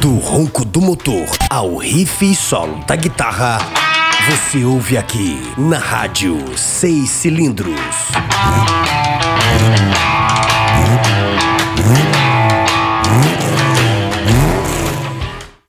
Do ronco do motor ao riff e solo da guitarra, você ouve aqui na rádio Seis Cilindros.